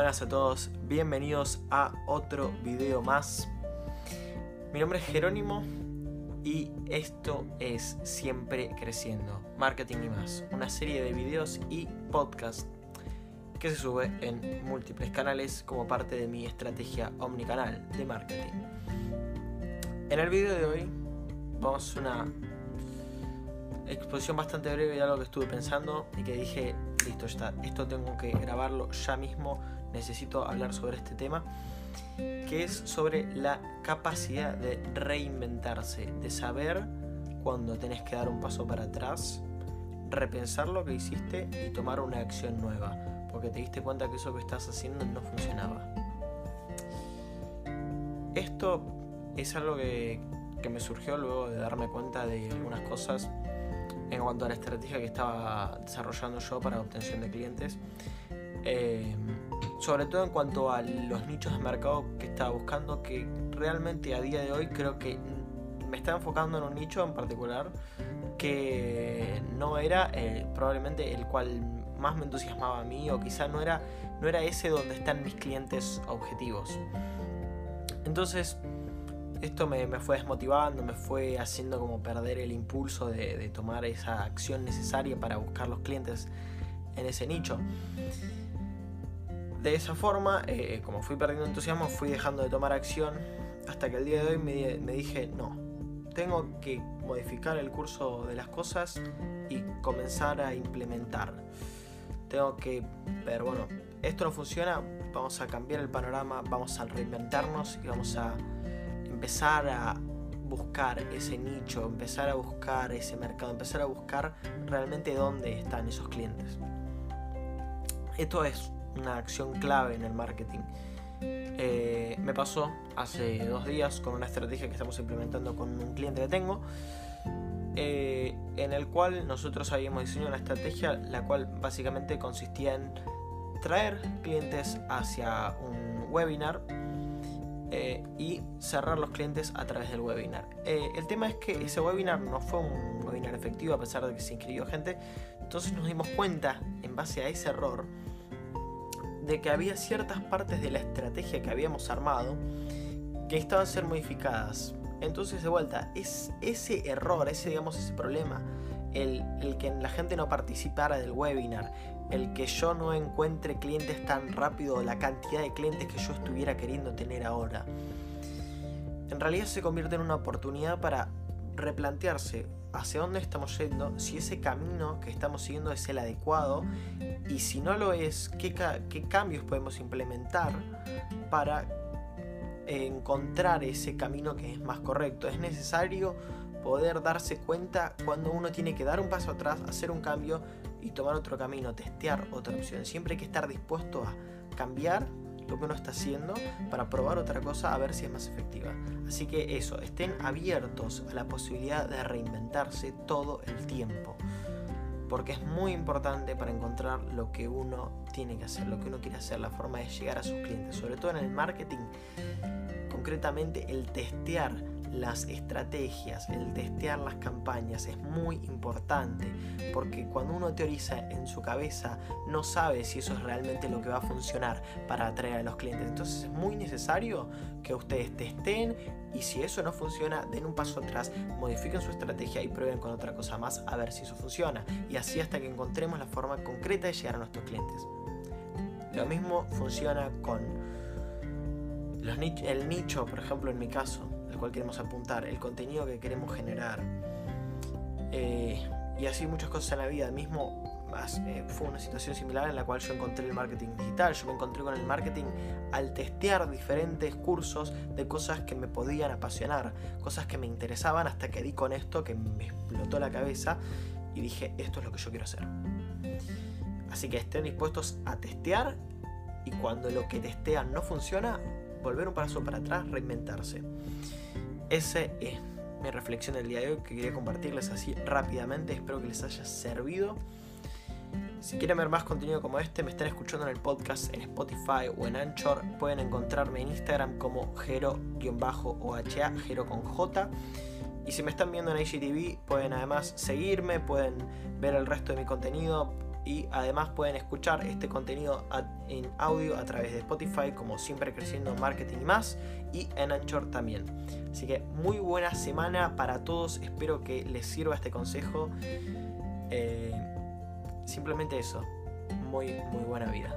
Buenas a todos, bienvenidos a otro video más. Mi nombre es Jerónimo y esto es Siempre Creciendo, Marketing y más, una serie de videos y podcasts que se sube en múltiples canales como parte de mi estrategia omnicanal de marketing. En el video de hoy vamos a una exposición bastante breve de algo que estuve pensando y que dije, esto tengo que grabarlo ya mismo, necesito hablar sobre este tema, que es sobre la capacidad de reinventarse, de saber cuando tenés que dar un paso para atrás, repensar lo que hiciste y tomar una acción nueva, porque te diste cuenta que eso que estás haciendo no funcionaba. Esto es algo que, que me surgió luego de darme cuenta de algunas cosas en cuanto a la estrategia que estaba desarrollando yo para obtención de clientes. Eh, sobre todo en cuanto a los nichos de mercado que estaba buscando, que realmente a día de hoy creo que me estaba enfocando en un nicho en particular que no era eh, probablemente el cual más me entusiasmaba a mí o quizá no era, no era ese donde están mis clientes objetivos. Entonces, esto me, fue desmotivando, me fue haciendo como perder el impulso de, tomar esa acción necesaria para buscar los clientes en ese nicho. De esa forma, eh, como fui perdiendo entusiasmo, fui dejando de tomar acción hasta que el día de hoy me, me dije, no, tengo que modificar el curso de las cosas y comenzar a implementar. Tengo que ver, bueno, esto no funciona, vamos a cambiar el panorama, vamos a reinventarnos y vamos a empezar a buscar ese nicho, empezar a buscar ese mercado, empezar a buscar realmente dónde están esos clientes. Esto es una acción clave en el marketing. Eh, me pasó hace dos días con una estrategia que estamos implementando con un cliente que tengo, eh, en el cual nosotros habíamos diseñado una estrategia la cual básicamente consistía en traer clientes hacia un webinar eh, y cerrar los clientes a través del webinar. Eh, el tema es que ese webinar no fue un webinar efectivo a pesar de que se inscribió gente, entonces nos dimos cuenta en base a ese error de que había ciertas partes de la estrategia que habíamos armado que estaban a ser modificadas. Entonces de vuelta, es ese error, ese digamos ese problema, el, el que la gente no participara del webinar, el que yo no encuentre clientes tan rápido la cantidad de clientes que yo estuviera queriendo tener ahora. En realidad se convierte en una oportunidad para replantearse hacia dónde estamos yendo, si ese camino que estamos siguiendo es el adecuado y si no lo es, qué, qué cambios podemos implementar para encontrar ese camino que es más correcto. Es necesario poder darse cuenta cuando uno tiene que dar un paso atrás, hacer un cambio y tomar otro camino, testear otra opción. Siempre hay que estar dispuesto a cambiar lo que uno está haciendo para probar otra cosa a ver si es más efectiva. Así que eso, estén abiertos a la posibilidad de reinventarse todo el tiempo. Porque es muy importante para encontrar lo que uno tiene que hacer, lo que uno quiere hacer, la forma de llegar a sus clientes. Sobre todo en el marketing, concretamente el testear las estrategias, el testear las campañas es muy importante porque cuando uno teoriza en su cabeza no sabe si eso es realmente lo que va a funcionar para atraer a los clientes. Entonces es muy necesario que ustedes testen y si eso no funciona, den un paso atrás, modifiquen su estrategia y prueben con otra cosa más a ver si eso funciona. Y así hasta que encontremos la forma concreta de llegar a nuestros clientes. Lo mismo funciona con los el nicho, por ejemplo, en mi caso cual queremos apuntar, el contenido que queremos generar. Eh, y así muchas cosas en la vida. Mismo eh, fue una situación similar en la cual yo encontré el marketing digital. Yo me encontré con el marketing al testear diferentes cursos de cosas que me podían apasionar, cosas que me interesaban hasta que di con esto que me explotó la cabeza y dije, esto es lo que yo quiero hacer. Así que estén dispuestos a testear y cuando lo que testean no funciona, volver un paso para atrás, reinventarse. Esa es mi reflexión del día de hoy que quería compartirles así rápidamente. Espero que les haya servido. Si quieren ver más contenido como este, me están escuchando en el podcast en Spotify o en Anchor. Pueden encontrarme en Instagram como Jero-OHA, Jero con J. Y si me están viendo en IGTV, pueden además seguirme, pueden ver el resto de mi contenido, y además pueden escuchar este contenido en audio a través de Spotify como siempre creciendo marketing y más y en Anchor también. Así que muy buena semana para todos, espero que les sirva este consejo. Eh, simplemente eso, muy muy buena vida.